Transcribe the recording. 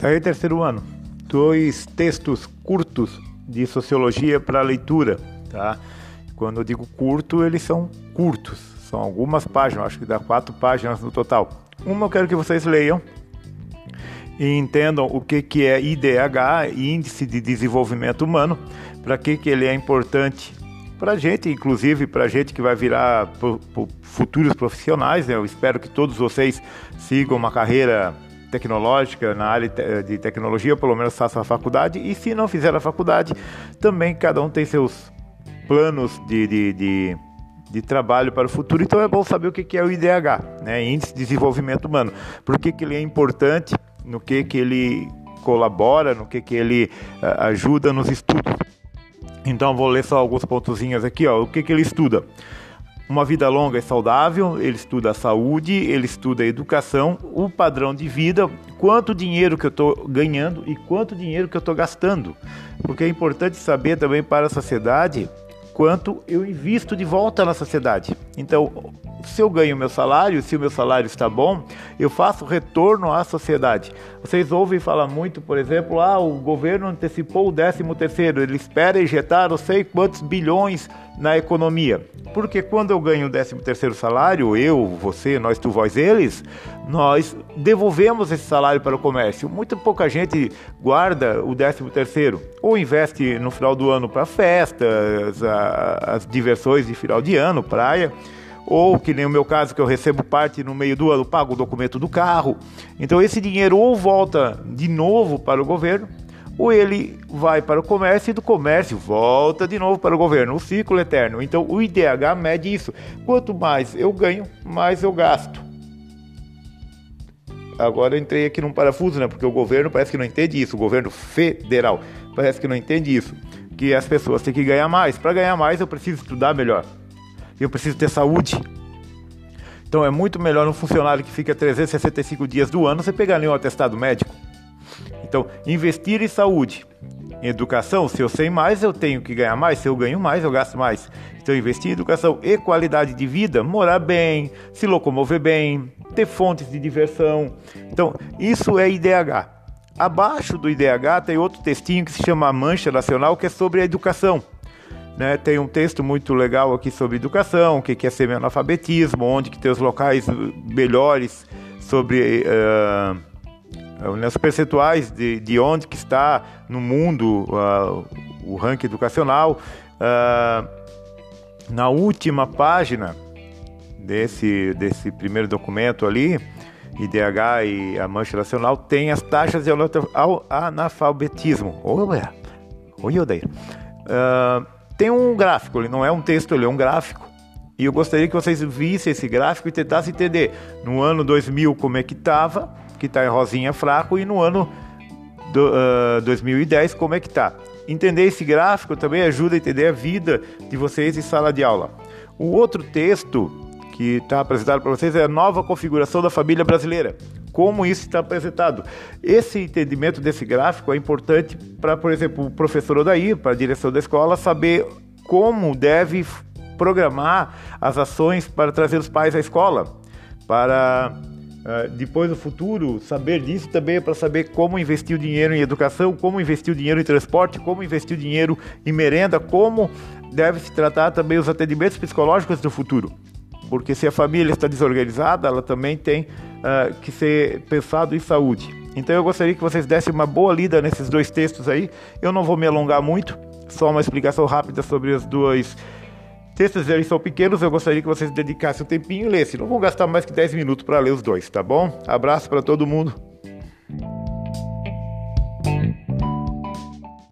Aí, terceiro ano, dois textos curtos de sociologia para leitura, tá? Quando eu digo curto, eles são curtos, são algumas páginas, acho que dá quatro páginas no total. Uma eu quero que vocês leiam e entendam o que, que é IDH, Índice de Desenvolvimento Humano, para que, que ele é importante para gente, inclusive para gente que vai virar futuros profissionais. Né? Eu espero que todos vocês sigam uma carreira tecnológica na área de tecnologia, pelo menos façam a faculdade. E se não fizer a faculdade, também cada um tem seus planos de, de, de, de trabalho para o futuro. Então é bom saber o que é o IDH, né? Índice de Desenvolvimento Humano. Por que, que ele é importante, no que, que ele colabora, no que, que ele uh, ajuda nos estudos. Então vou ler só alguns pontozinhos aqui, ó. O que, que ele estuda? Uma vida longa e saudável, ele estuda a saúde, ele estuda a educação, o padrão de vida, quanto dinheiro que eu estou ganhando e quanto dinheiro que eu estou gastando. Porque é importante saber também para a sociedade quanto eu invisto de volta na sociedade. Então, se eu ganho meu salário, se o meu salário está bom, eu faço retorno à sociedade. Vocês ouvem falar muito, por exemplo, ah, o governo antecipou o 13 terceiro, ele espera injetar não sei quantos bilhões na economia. Porque quando eu ganho o 13 terceiro salário, eu, você, nós, tu, vós, eles, nós devolvemos esse salário para o comércio. Muito pouca gente guarda o 13 terceiro ou investe no final do ano para festas, as diversões de final de ano, praia ou que nem o meu caso que eu recebo parte no meio do ano, pago o documento do carro. Então esse dinheiro ou volta de novo para o governo, ou ele vai para o comércio e do comércio volta de novo para o governo, o ciclo eterno. Então o IDH mede isso. Quanto mais eu ganho, mais eu gasto. Agora eu entrei aqui num parafuso, né? Porque o governo parece que não entende isso, o governo federal parece que não entende isso, que as pessoas têm que ganhar mais. Para ganhar mais eu preciso estudar melhor eu preciso ter saúde. Então é muito melhor um funcionário que fica 365 dias do ano você pegar ali um atestado médico. Então, investir em saúde, em educação, se eu sei mais, eu tenho que ganhar mais, se eu ganho mais, eu gasto mais. Então, investir em educação e qualidade de vida, morar bem, se locomover bem, ter fontes de diversão. Então, isso é IDH. Abaixo do IDH tem outro textinho que se chama Mancha Nacional, que é sobre a educação. Né? Tem um texto muito legal aqui sobre educação, o que é semi-analfabetismo, onde que tem os locais melhores sobre uh, os percentuais de, de onde que está no mundo uh, o ranking educacional. Uh, na última página desse, desse primeiro documento ali, IDH e a Mancha Nacional, tem as taxas de analfabetismo. Olha, olha, Odeia. Uh, tem um gráfico, ele não é um texto, ele é um gráfico. E eu gostaria que vocês vissem esse gráfico e tentassem entender no ano 2000 como é que estava, que está em rosinha fraco, e no ano do, uh, 2010 como é que está. Entender esse gráfico também ajuda a entender a vida de vocês em sala de aula. O outro texto que está apresentado para vocês é a nova configuração da família brasileira como isso está apresentado. Esse entendimento desse gráfico é importante para, por exemplo, o professor Odair, para a direção da escola, saber como deve programar as ações para trazer os pais à escola, para uh, depois no futuro saber disso também é para saber como investir o dinheiro em educação, como investir o dinheiro em transporte, como investir o dinheiro em merenda, como deve se tratar também os atendimentos psicológicos do futuro porque se a família está desorganizada, ela também tem uh, que ser pensado em saúde. Então eu gostaria que vocês dessem uma boa lida nesses dois textos aí. Eu não vou me alongar muito, só uma explicação rápida sobre os dois textos. Eles são pequenos, eu gostaria que vocês dedicassem um tempinho e lessem. Não vão gastar mais que 10 minutos para ler os dois, tá bom? Abraço para todo mundo.